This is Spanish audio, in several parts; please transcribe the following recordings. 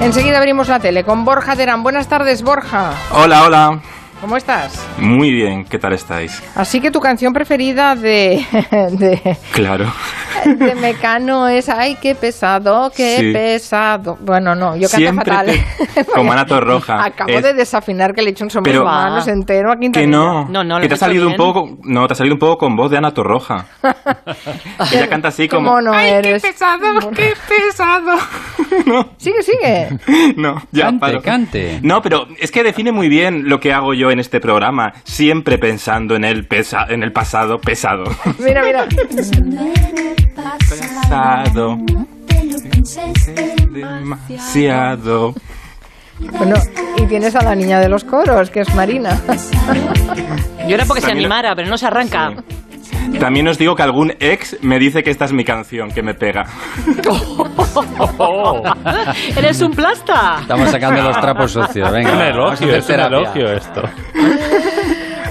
Enseguida abrimos la tele con Borja Terán. Buenas tardes, Borja. Hola, hola. ¿Cómo estás? Muy bien, ¿qué tal estáis? Así que tu canción preferida de, de, Claro. de Mecano es Ay, qué pesado, qué Sí. pesado. Bueno, no, yo canto fatal. te- como Ana Torroja. Acabo Es- de desafinar que le he hecho un sombrero manos entero a Que Quintanilla. no, No, no, lo que te ha salido un bien. poco, no, te ha salido un poco con voz de Ana Torroja. Ella canta así como, mono ¡ay, eres. qué pesado, qué pesado! no, Sigue, sigue. no, ya Cante, paro. cante. No, pero es que define muy bien lo que hago yo en este programa, siempre pensando en el pesa, en el pasado pesado. Mira, mira. pesado, demasiado. Bueno, y tienes a la niña de los coros, que es Marina. Yo era porque se animara, pero no se arranca. También os digo que algún ex me dice que esta es mi canción, que me pega. ¡Eres un plasta! Estamos sacando los trapos sucios. Venga, Un vamos a elogio, es un elogio esto.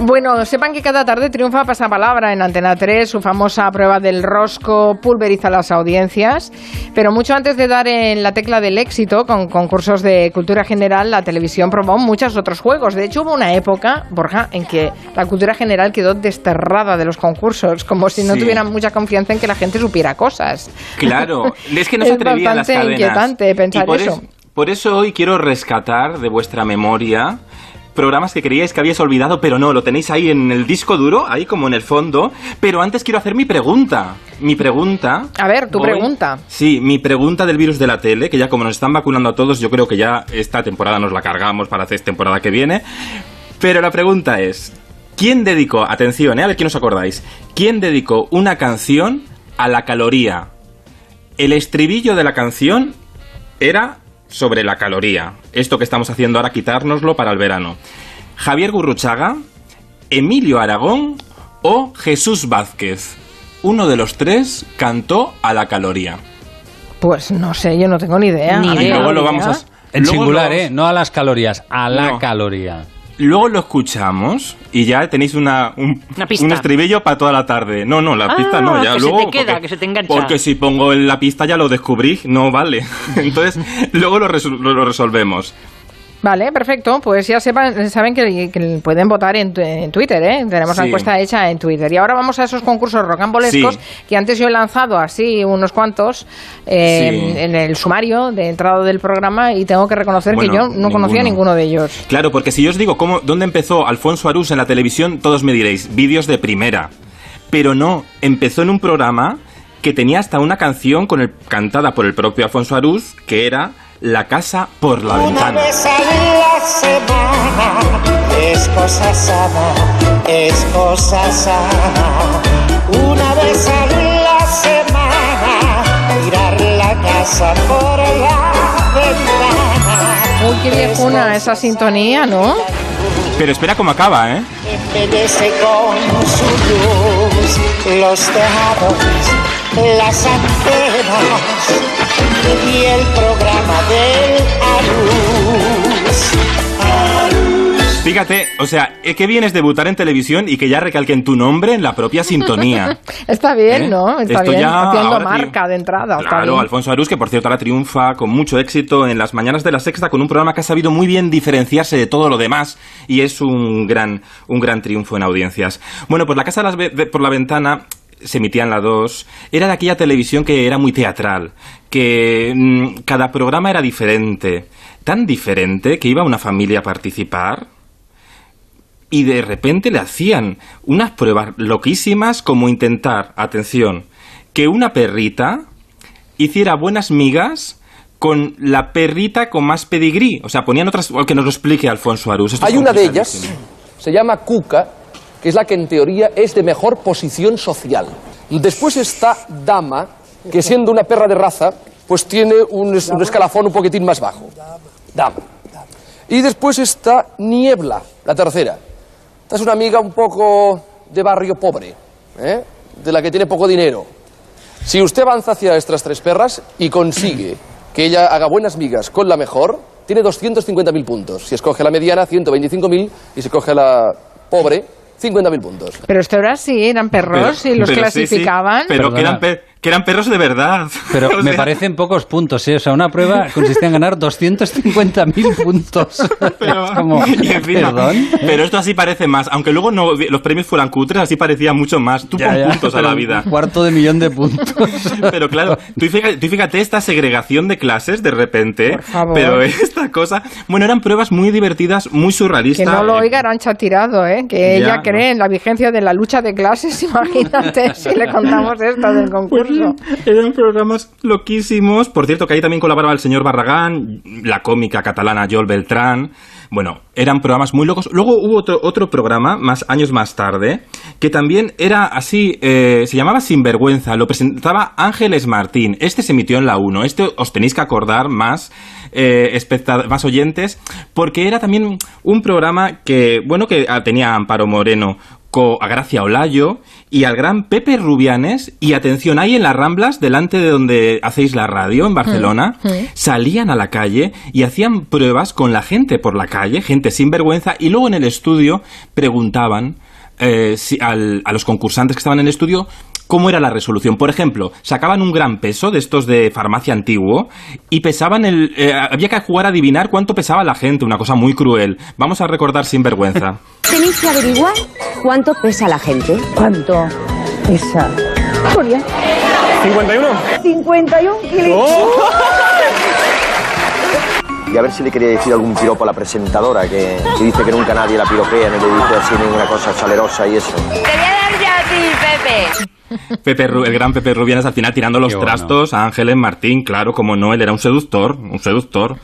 Bueno, sepan que cada tarde triunfa Pasapalabra en Antena 3, su famosa prueba del rosco pulveriza las audiencias, pero mucho antes de dar en la tecla del éxito con concursos de cultura general, la televisión probó muchos otros juegos. De hecho, hubo una época, Borja, en que la cultura general quedó desterrada de los concursos, como si no Sí. tuvieran mucha confianza en que la gente supiera cosas. Claro, es que no se Es atrevían las bastante cadenas. inquietante pensar Y por eso. por eso hoy quiero rescatar de vuestra memoria programas que creíais que habíais olvidado, pero no, lo tenéis ahí en el disco duro, ahí como en el fondo. Pero antes quiero hacer mi pregunta. Mi pregunta. A ver, tu hoy- pregunta. Sí, mi pregunta del virus de la tele, que ya como nos están vacunando a todos, yo creo que ya esta temporada nos la cargamos para hacer temporada que viene. Pero la pregunta es, ¿quién dedicó, atención, eh, a ver quién os acordáis, quién dedicó una canción a la caloría? El estribillo de la canción era sobre la caloría. Esto que estamos haciendo ahora, quitárnoslo para el verano. Javier Gurruchaga, Emilio Aragón o Jesús Vázquez. Uno de los tres cantó a la caloría. Pues no sé, yo no tengo ni idea. Ni A idea. Y luego lo vamos a... En luego singular, ¿eh? No a las calorías, a la No. caloría. Luego lo escuchamos y ya tenéis una, un, Una pista. un estribillo para toda la tarde. No, no, la Ah, pista no, ya que se luego. te queda, que se te engancha. Porque si pongo en la pista ya lo descubrí, no vale. Entonces, luego lo, lo resolvemos. Vale, perfecto. Pues ya sepan, saben que, que pueden votar en, en Twitter, ¿eh? Tenemos la encuesta hecha en Twitter. Y ahora vamos a esos concursos rocambolescos Sí. que antes yo he lanzado así unos cuantos eh, Sí. en el sumario de entrada del programa y tengo que reconocer que yo no conocía ninguno ninguno. de ellos. Claro, porque si yo os digo cómo, dónde empezó Alfonso Arús en la televisión, todos me diréis, vídeos de primera. Pero no, empezó en un programa que tenía hasta una canción con el, cantada por el propio Alfonso Arús, que era La casa por la Una ventana. vez a la semana es cosa sana, es cosa sana. Una vez a la semana mirar la casa por la ventana. Uy, qué viejuna esa sintonía, ¿no? Pero espera cómo acaba, ¿eh? Embellece con su luz los tejados, las antenas y el programa del Fíjate, o sea, qué bien es debutar en televisión y que ya recalquen tu nombre en la propia sintonía. Está bien, ¿Eh? ¿no? Está Esto bien. ya Haciendo ahora marca de entrada. está Claro, bien. Alfonso Arús, que por cierto ahora triunfa con mucho éxito en las mañanas de la sexta con un programa que ha sabido muy bien diferenciarse de todo lo demás y es un gran, un gran triunfo en audiencias. Bueno, pues la casa de las de- por la ventana se emitía en la 2, era de aquella televisión que era muy teatral, que mm, cada programa era diferente, tan diferente que iba una familia a participar y de repente le hacían unas pruebas loquísimas como intentar, atención, que una perrita hiciera buenas migas con la perrita con más pedigrí. O sea, ponían otras... Que nos lo explique Alfonso Arús. Esto Hay una de ellas, se llama Cuca, que es la que en teoría es de mejor posición social. Después está Dama, que siendo una perra de raza, pues tiene un, es- un escalafón un poquitín más bajo. Dama. Y después está Niebla, la tercera. Esta es una amiga un poco de barrio pobre, ¿eh? de la que tiene poco dinero. Si usted avanza hacia estas tres perras y consigue que ella haga buenas migas con la mejor, tiene 250.000 puntos. Si escoge la mediana, 125.000 y si escoge la pobre, 50.000 puntos. Pero esto era así, eran perros y los Pero sí, sí, clasificaban. pero que eran, per- que eran perros de verdad. Pero O me parecen pocos puntos, ¿eh? O sea, una prueba consistía en ganar 250.000 puntos. Pero, Es como, y encima- ¿perdón? pero esto así parece más. Aunque luego no los premios fueran cutres, así parecía mucho más. Tú Ya, pon ya, puntos a la vida. Un cuarto de millón de puntos. Pero claro, tú fíjate, tú fíjate esta segregación de clases de repente. Por favor. Pero esta cosa. Bueno, eran pruebas muy divertidas, muy Que surrealistas. no lo oiga Arancha Tirado, ¿eh? que Ya, ella no. cree en la vigencia de la lucha de clases. Imagínate si le contamos esto del concurso. Eran programas loquísimos. Por cierto, que ahí también colaboraba el señor Barragán, la cómica catalana Joel Beltrán. Bueno, eran programas muy locos. Luego hubo otro, otro programa, más años más tarde, que también era así, eh, se llamaba Sinvergüenza. Lo presentaba Ángeles Martín. Este se emitió en la 1. Este os tenéis que acordar más, eh, más oyentes, porque era también un programa que, bueno, que ah, tenía Amparo Moreno a Gracia Olayo y al gran Pepe Rubianes y atención ahí en las Ramblas delante de donde hacéis la radio en Barcelona salían a la calle y hacían pruebas con la gente por la calle gente sin vergüenza y luego en el estudio preguntaban eh, si- al- a los concursantes que estaban en el estudio cómo era la resolución. Por ejemplo, sacaban un gran peso de estos de farmacia antiguo y pesaban el... eh, había que jugar a adivinar cuánto pesaba la gente, una cosa muy cruel. Vamos a recordar sin vergüenza. Tenéis que averiguar cuánto pesa la gente. ¿Cuánto pesa? Julia. 51. 51 kilos. Y a ver si le quería decir algún piropo a la presentadora que, que dice que nunca nadie la piropea, ni le dice así ninguna cosa salerosa y eso. Te voy a dar ya a ti, Pepe. Pepe Ru- el gran Pepe Rubianes al final tirando los bueno. trastos a Ángeles Martín, claro, como no, él era un seductor, un seductor,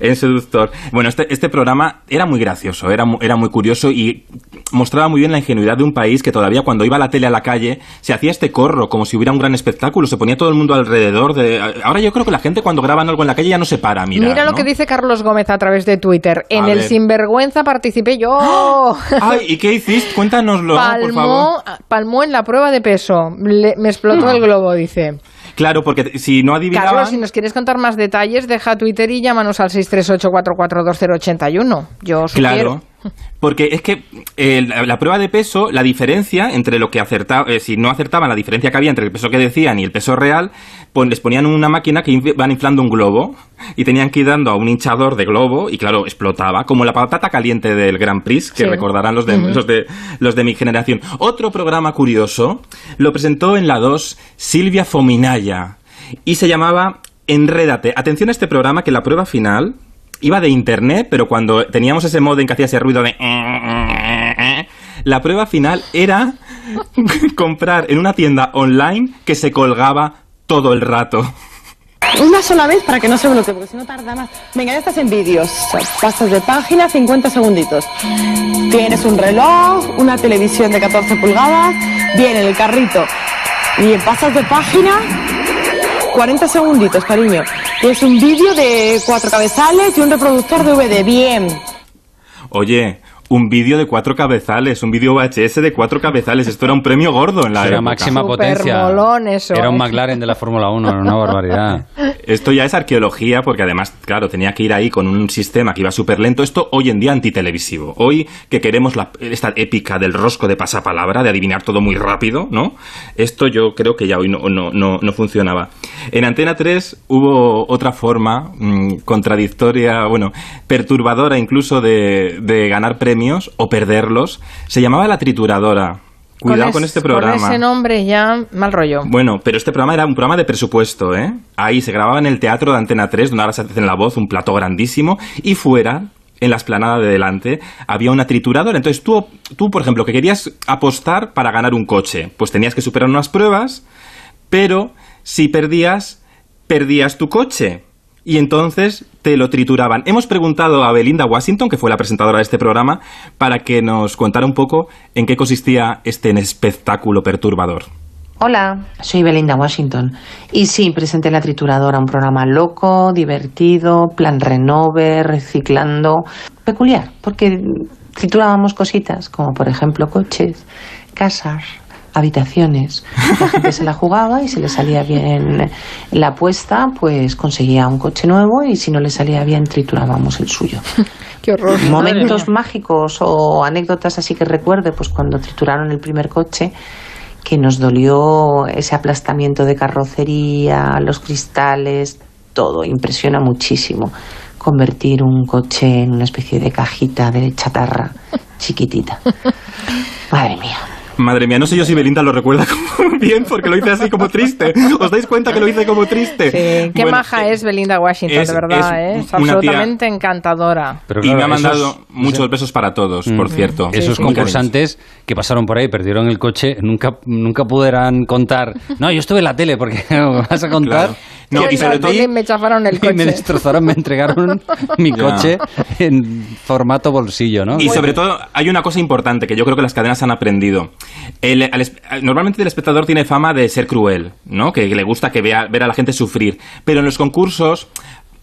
un seductor. Bueno, este, este programa era muy gracioso, era, mu- era muy curioso y mostraba muy bien la ingenuidad de un país que todavía cuando iba la tele a la calle se hacía este corro como si hubiera un gran espectáculo, se ponía todo el mundo alrededor de... Ahora yo creo que la gente cuando graban algo en la calle ya no se para, mira. Mira lo ¿no? que dice Carlos Gómez a través de Twitter. En A el ver. Sinvergüenza participé yo. Ay, ¿y qué hiciste? Cuéntanoslo, por favor. Palmó, palmó en la prueba de peso. Le- me explotó el globo, dice. Claro, porque si no adivinaban... Carlos, si nos quieres contar más detalles, deja Twitter y llámanos al 638-442-081. Yo sugiero. Claro. Porque es que eh, la, la prueba de peso, la diferencia entre lo que acertaba, si no acertaban la diferencia que había entre el peso que decían y el peso real, pues les ponían una máquina que van inflando un globo y tenían que ir dando a un hinchador de globo y claro, explotaba, como la patata caliente del Grand Prix, que Sí. recordarán los de, los, de, los de mi generación. Otro programa curioso lo presentó en la 2 Silvia Fominaya y se llamaba Enrédate. Atención a este programa que la prueba final iba de internet, pero cuando teníamos ese modem que hacía ese ruido de... La prueba final era comprar en una tienda online que se colgaba todo el rato. Una sola vez para que no se bloquee, porque si no tarda más. Venga, ya estás en vídeos. Pasas de página, 50 segunditos. Tienes un reloj, una televisión de 14 pulgadas, viene el carrito. Y pasas de página, 40 segunditos, cariño. Tienes un vídeo de cuatro cabezales y un reproductor DVD. Bien. Oye, un vídeo de cuatro cabezales, un vídeo VHS de cuatro cabezales. Esto era un premio gordo en la Era época. máxima potencia. molón eso, Era un ¿eh? McLaren de la Fórmula 1, era una barbaridad. Esto ya es arqueología, porque además, claro, tenía que ir ahí con un sistema que iba súper lento. Esto hoy en día antitelevisivo. Hoy que queremos la- esta épica del rosco de pasapalabra, de adivinar todo muy rápido, ¿no? Esto yo creo que ya hoy no, no, no, no funcionaba. En Antena 3 hubo otra forma mm, contradictoria, bueno, perturbadora incluso de, de ganar premios o perderlos. Se llamaba La Trituradora. Cuidado con este programa. Con ese nombre ya, mal rollo. Bueno, pero este programa era un programa de presupuesto, ¿eh? Ahí se grababa en el teatro de Antena 3, donde ahora se hace en la voz, un plato grandísimo, y fuera, en la esplanada de delante, había una trituradora. Entonces tú, tú, por ejemplo, que querías apostar para ganar un coche, pues tenías que superar unas pruebas, pero si perdías, perdías tu coche. Y entonces te lo trituraban. Hemos preguntado a Belinda Washington, que fue la presentadora de este programa, para que nos contara un poco en qué consistía este espectáculo perturbador. Hola, soy Belinda Washington. Y sí, presenté La Trituradora, un programa loco, divertido, plan renove, reciclando. Peculiar, porque triturábamos cositas, como por ejemplo coches, casas, habitaciones. La gente se la jugaba y si le salía bien la apuesta, pues conseguía un coche nuevo y si no le salía bien, triturábamos el suyo. Qué horror. Momentos mágicos o anécdotas así que recuerde, pues cuando trituraron el primer coche, que nos dolió ese aplastamiento de carrocería, los cristales, todo, impresiona muchísimo convertir un coche en una especie de cajita de chatarra chiquitita. Madre mía. Madre mía, no sé yo si Belinda lo recuerda como bien porque lo hice así como triste. ¿Os dais cuenta que lo hice como triste? Sí, qué Bueno, maja es Belinda Washington, es- de verdad, es ¿eh? Es una tía- absolutamente encantadora. Pero y me ha mandado esos- muchos besos para todos, por Mm. cierto. Esos Muy concursantes que pasaron por ahí, perdieron el coche, nunca, nunca pudieran contar. No, yo estuve en la tele porque vas a contar. Claro. No, y en sobre todo- me chafaron el Y me coche. destrozaron, me entregaron mi coche en formato bolsillo, ¿no? Y sobre todo, hay una cosa importante que yo creo que las cadenas han aprendido. El- normalmente el espectador tiene fama de ser cruel, ¿no? Que, que le gusta que vea ver a la gente sufrir. Pero en los concursos,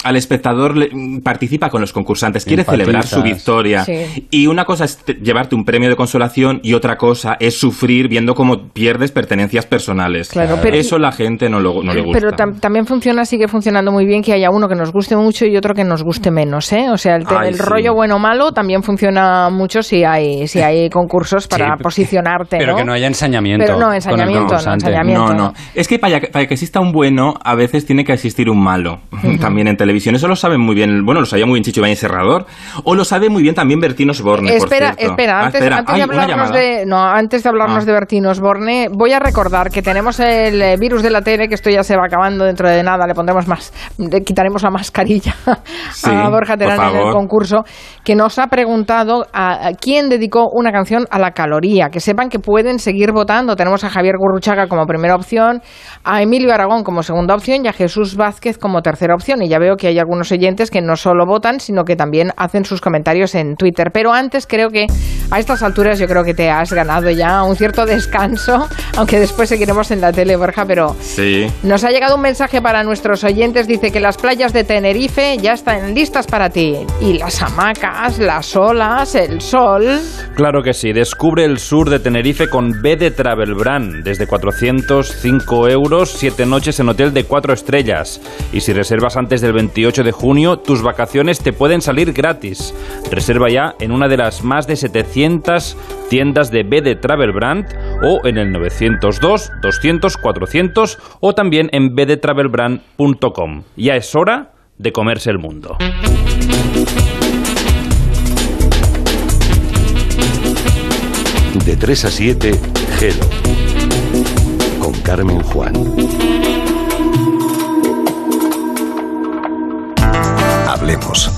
al espectador le- participa con los concursantes, quiere celebrar su victoria. Sí. Y una cosa es te- llevarte un premio de consolación y otra cosa es sufrir viendo cómo pierdes pertenencias personales. Claro, pero- Eso la gente no, lo, no le gusta. Pero tam- también funciona, sigue funcionando muy bien que haya uno que nos guste mucho y otro que nos guste menos, ¿eh? O sea, el, Ay, el sí. rollo bueno o malo también funciona mucho si hay si hay concursos para Sí, posicionarte, Pero ¿no? que no haya ensañamiento. Pero no, ensañamiento, no, ensañamiento. No, no. Es que para, para que exista un bueno, a veces tiene que existir un malo. También en televisión. Eso lo saben muy bien. Bueno, lo sabía muy bien Chicho Ibañez Serrador. O lo sabe muy bien también Bertino Osborne, por Espera, Ah, antes, espera. antes Ay, de hablarnos de no, antes de hablarnos Ah. de Bertino Osborne, voy a recordar que tenemos el eh, virus de la tele, que esto ya se va acabando dentro de nada, le pondremos más, le quitaremos la mascarilla Sí, a Borja Terán en el concurso, que nos ha preguntado a, a quién dedicó una canción a la caloría. Que sepan que pueden seguir votando. Tenemos a Javier Gurruchaga como primera opción, a Emilio Aragón como segunda opción y a Jesús Vázquez como tercera opción. Y ya veo que hay algunos oyentes que no solo votan, sino que también hacen sus comentarios en Twitter. Pero antes creo que a estas alturas yo creo que te has ganado ya un cierto descanso, aunque después seguiremos en la tele, Borja, pero Sí. nos ha llegado un mensaje para nuestros oyentes. Dice que las playas de Tenerife ya están listas para ti. Y las hamacas, las olas, el sol. Claro que sí, descubre el sur de Tenerife con B de Travel Brand, desde 405 euros, 7 noches en hotel de 4 estrellas. Y si reservas antes del 28 de junio, tus vacaciones te pueden salir gratis. Reserva ya en una de las más de 700 tiendas de B de Travel Brand o en el 902 200 400 o también en bdetravelbrand.com. Ya es hora de comerse el mundo. De 3 a 7, Gelo. Con Carmen Juan. Hablemos.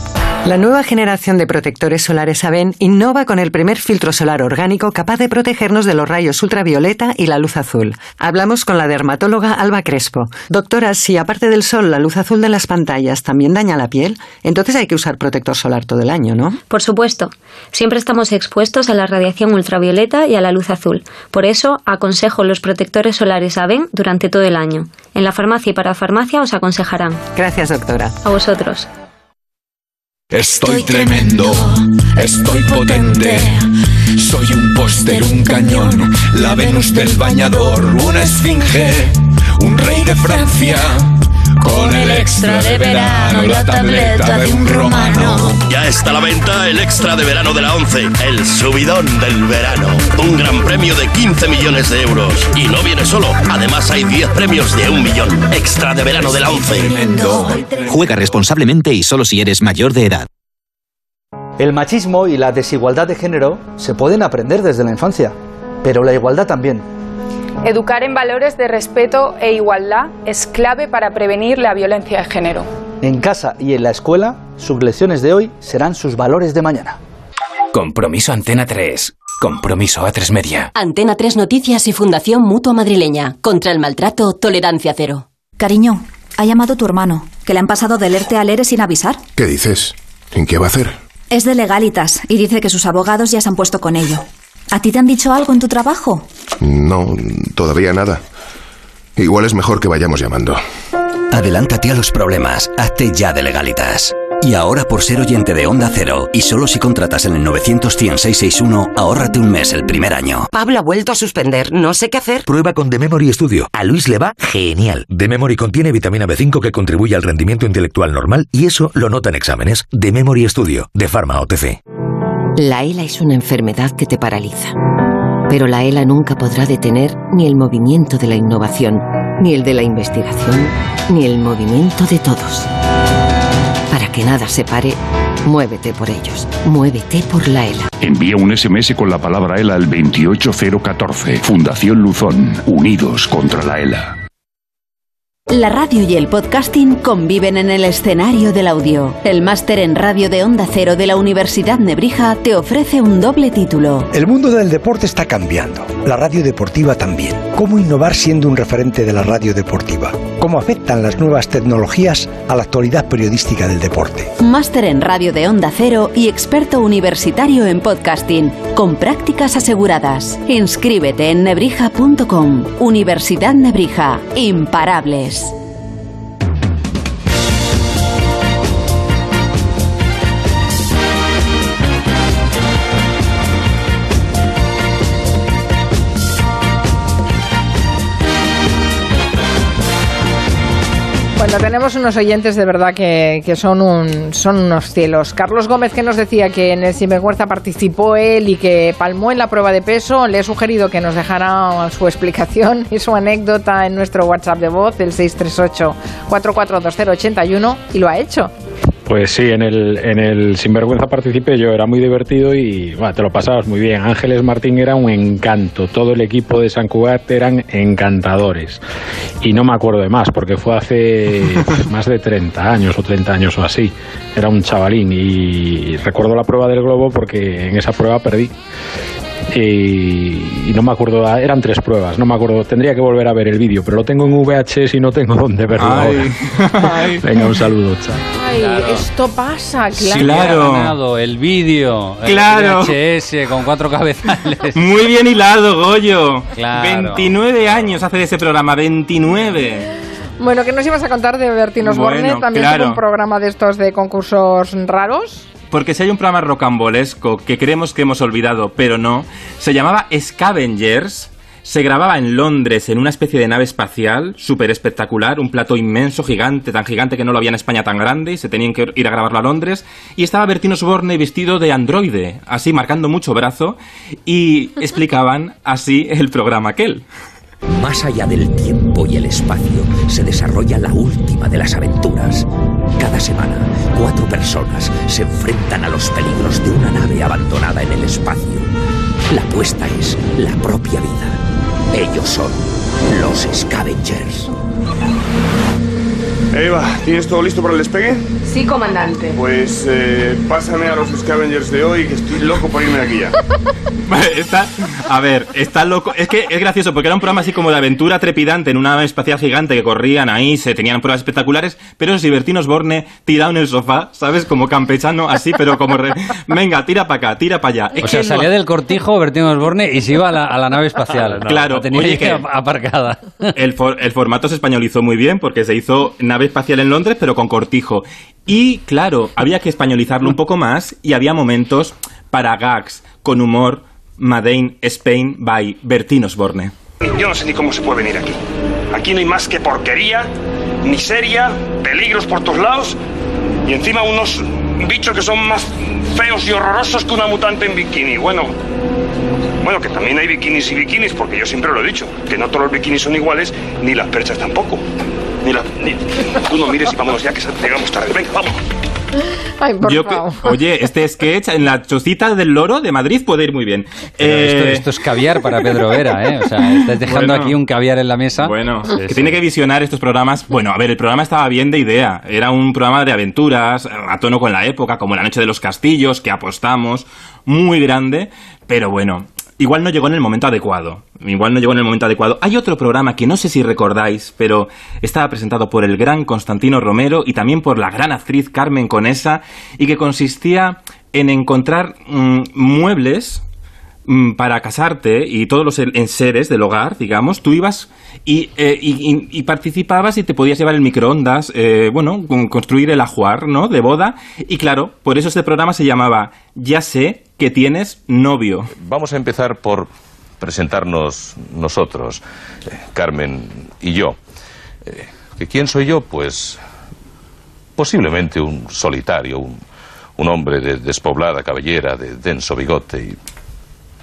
La nueva generación de protectores solares Aven innova con el primer filtro solar orgánico capaz de protegernos de los rayos ultravioleta y la luz azul. Hablamos con la dermatóloga Alba Crespo. Doctora, si aparte del sol la luz azul de las pantallas también daña la piel, entonces hay que usar protector solar todo el año, ¿no? Por supuesto, siempre estamos expuestos a la radiación ultravioleta y a la luz azul. Por eso, aconsejo los protectores solares AVEN durante todo el año. En la farmacia y para farmacia os aconsejarán. Gracias, doctora. A vosotros. Estoy tremendo, estoy potente. Soy un póster, un cañón, la Venus del bañador, una esfinge, un rey de Francia. Con el extra de verano, la tableta de un romano. Ya está a la venta el extra de verano de la 11, el subidón del verano. Un gran premio de 15 millones de euros. Y no viene solo, además hay 10 premios de un millón. Extra de verano de la 11. Juega responsablemente y solo si eres mayor de edad. El machismo y la desigualdad de género se pueden aprender desde la infancia, pero la igualdad también. Educar en valores de respeto e igualdad es clave para prevenir la violencia de género. En casa y en la escuela, sus lecciones de hoy serán sus valores de mañana. Compromiso Antena 3. Compromiso A3 Media. Antena 3 Noticias y Fundación Mutua Madrileña. Contra el maltrato, tolerancia cero. Cariño, ha llamado tu hermano, que le han pasado del ERTE al ERE sin avisar. ¿Qué dices? ¿En qué va a hacer? Es de legalitas y dice que sus abogados ya se han puesto con ello. ¿A ti te han dicho algo en tu trabajo? No, todavía nada. Igual es mejor que vayamos llamando. Adelántate a los problemas. Hazte ya de legalitas. Y ahora por ser oyente de Onda Cero y solo si contratas en el 900 661 ahórrate un mes el primer año. Pablo ha vuelto a suspender. No sé qué hacer. Prueba con The Memory Studio. A Luis le va genial. The Memory contiene vitamina B5 que contribuye al rendimiento intelectual normal y eso lo nota en exámenes. The Memory Studio, de Pharma OTC. La ELA es una enfermedad que te paraliza. Pero la ELA nunca podrá detener ni el movimiento de la innovación, ni el de la investigación, ni el movimiento de todos. Para que nada se pare, muévete por ellos. Muévete por la ELA. Envía un SMS con la palabra ELA al 28014. Fundación Luzón. Unidos contra la ELA. La radio y el podcasting conviven en el escenario del audio. El máster en radio de Onda Cero de la Universidad Nebrija te ofrece un doble título. El mundo del deporte está cambiando. La radio deportiva también. ¿Cómo innovar siendo un referente de la radio deportiva? ¿Cómo afectan las nuevas tecnologías a la actualidad periodística del deporte? Máster en radio de Onda Cero y experto universitario en podcasting, con prácticas aseguradas. Inscríbete en nebrija.com. Universidad Nebrija. Imparables. Bueno, tenemos unos oyentes de verdad que, que son, un, son unos cielos. Carlos Gómez, que nos decía que en el Sinvergüenza participó él y que palmó en la prueba de peso, le he sugerido que nos dejara su explicación y su anécdota en nuestro WhatsApp de voz, el 638-442081, y lo ha hecho. Pues sí, en el, en el Sinvergüenza participé yo, era muy divertido y bueno, te lo pasabas muy bien. Ángeles Martín era un encanto, todo el equipo de San Cugat eran encantadores. Y no me acuerdo de más, porque fue hace más de 30 años o 30 años o así. Era un chavalín y recuerdo la prueba del globo porque en esa prueba perdí. Y, y no me acuerdo, eran tres pruebas, no me acuerdo, tendría que volver a ver el vídeo, pero lo tengo en VHS y no tengo dónde verlo Ay. ahora. Venga, un saludo, chao. Ay, esto pasa, claro. Claro. Ha ganado el vídeo, Claro. el VHS con cuatro cabezales. Muy bien hilado, Goyo. Claro. 29 años hace de ese programa, 29. Bueno, ¿qué nos ibas a contar de Bertín Osborne? Bueno, También claro. un programa de estos de concursos raros. Porque si hay un programa rocambolesco que creemos que hemos olvidado, pero no, se llamaba Scavengers. Se grababa en Londres en una especie de nave espacial súper espectacular, un plato inmenso, gigante, tan gigante que no lo había en España tan grande y se tenían que ir a grabarlo a Londres. Y estaba Bertino Osborne vestido de androide, así marcando mucho brazo, y explicaban así el programa aquel. Más allá del tiempo y el espacio se desarrolla la última de las aventuras. Cada semana, cuatro personas se enfrentan a los peligros de una nave abandonada en el espacio. La apuesta es la propia vida. Ellos son los Scavengers. Eva, ¿tienes todo listo para el despegue? Sí, comandante. Pues eh, pásame a los Scavengers de hoy, que estoy loco por irme de aquí ya. Está, a ver, está loco. Es que es gracioso porque era un programa así como de aventura trepidante en una nave espacial gigante que corrían ahí, se tenían pruebas espectaculares, pero si Bertino Osborne tirado en el sofá, ¿sabes? Como campechano, así, pero como. re- Venga, tira para acá, tira para allá. Es O sea, salía del cortijo Bertín Osborne y se iba a la, a la nave espacial. Claro, La tenía oye, que- aparcada. El, for- el formato se españolizó muy bien porque se hizo nave espacial en Londres, pero con cortijo. Y claro, había que españolizarlo un poco más y había momentos para gags con humor. Madain Spain by Bertín Osborne. Yo no sé ni cómo se puede venir aquí. Aquí no hay más que porquería, miseria, peligros por todos lados y encima unos bichos que son más feos y horrorosos que una mutante en bikini. Bueno, bueno, que también hay bikinis y bikinis, porque yo siempre lo he dicho, que no todos los bikinis son iguales, ni las perchas tampoco. Ni la, ni- Tú no mires y vámonos ya, que llegamos tarde. Venga, vamos. Ay, por Yo que- favor. oye, este sketch en la chocita del loro de Madrid puede ir muy bien. Esto, Eh, esto es caviar para Pedro Vera, ¿eh? O sea, estás dejando Bueno. aquí un caviar en la mesa. Bueno, Sí, que sí. tiene que visionar estos programas. Bueno, a ver, el programa estaba bien de idea. Era un programa de aventuras, a tono con la época, como La Noche de los Castillos, que apostamos, muy grande. Pero bueno, igual no llegó en el momento adecuado. Igual no llegó en el momento adecuado. Hay otro programa que no sé si recordáis, pero estaba presentado por el gran Constantino Romero y también por la gran actriz Carmen Conesa, y que consistía en encontrar mm, muebles mm, para casarte y todos los en- enseres del hogar, digamos, tú ibas y, eh, y- y- y participabas y te podías llevar el microondas, eh, bueno, con- construir el ajuar, ¿no? De boda. Y claro, por eso este programa se llamaba Ya sé que tienes novio. Vamos a empezar por presentarnos nosotros, eh, Carmen y yo. Eh, ¿que ¿Quién soy yo? Pues posiblemente un solitario, un, un hombre de despoblada cabellera, de denso bigote y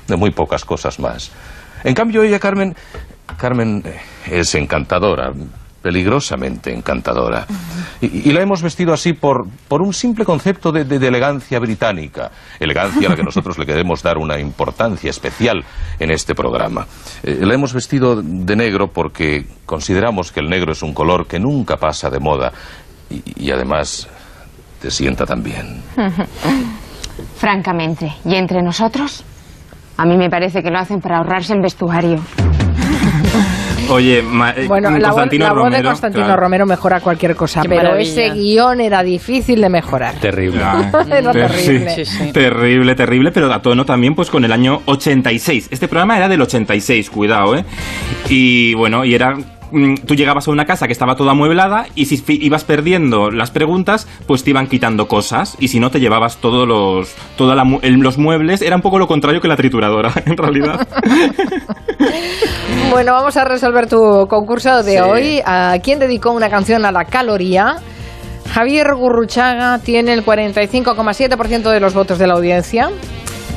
de muy pocas cosas más. En cambio, ella, Carmen, Carmen eh, es encantadora, peligrosamente encantadora. Y, y la hemos vestido así por, por un simple concepto de, de- de elegancia británica, elegancia a la que nosotros le queremos dar una importancia especial en este programa. Eh, la hemos vestido de negro porque consideramos que el negro es un color que nunca pasa de moda y, y además te sienta tan bien. Francamente, ¿y entre nosotros? A mí me parece que lo hacen para ahorrarse en vestuario. Oye, ma- eh, Bueno, la, voz- la voz de Constantino claro. Romero mejora cualquier cosa, Qué pero maravilla. ese guion era difícil de mejorar. Terrible. Era Ter- terrible. sí, Terrible, terrible, pero a tono también pues con el año 86. Este programa era del 86, cuidado, ¿eh? Y bueno, y era... mm, Tú llegabas a una casa que estaba toda amueblada y si ibas perdiendo las preguntas, pues te iban quitando cosas y si no te llevabas todos los toda la los muebles, era un poco lo contrario que la trituradora, en realidad. Bueno, vamos a resolver tu concurso de Sí. hoy. ¿A quién dedicó una canción a la caloría? Javier Gurruchaga tiene el 45,7% de los votos de la audiencia.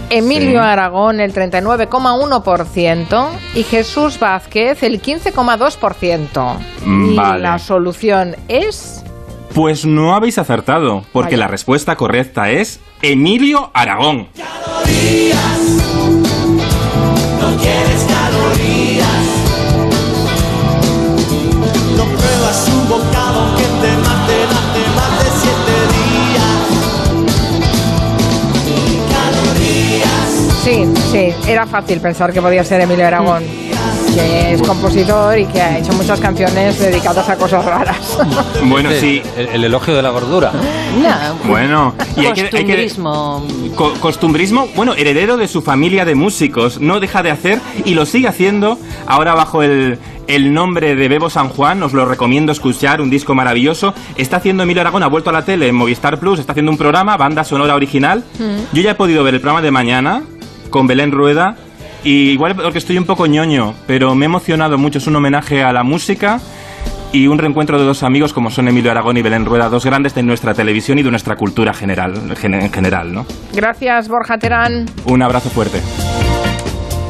Emilio Sí. Aragón el 39,1% y Jesús Vázquez el 15,2%. Mm, Y la solución es Pues no habéis acertado, porque la respuesta correcta es Emilio Aragón. No quieres calorías. No pruebas un bocado que te Sí, sí, era fácil pensar que podía ser Emilio Aragón, que es compositor y que ha hecho muchas canciones dedicadas a cosas raras. Bueno, sí. El, el elogio de la gordura. Bueno, y hay que- hay que- Costumbrismo. Co- costumbrismo, bueno, heredero de su familia de músicos, no deja de hacer y lo sigue haciendo ahora bajo el, el nombre de Bebo San Juan, os lo recomiendo escuchar, un disco maravilloso. Está haciendo Emilio Aragón, ha vuelto a la tele en Movistar Plus, está haciendo un programa, banda sonora original. Yo ya he podido ver el programa de mañana con Belén Rueda y igual porque estoy un poco ñoño, pero me ha emocionado mucho, es un homenaje a la música. Y un reencuentro de dos amigos como son Emilio Aragón y Belén Rueda, dos grandes de nuestra televisión y de nuestra cultura general, gen- en general, ¿no? Gracias, Borja Terán. Un abrazo fuerte.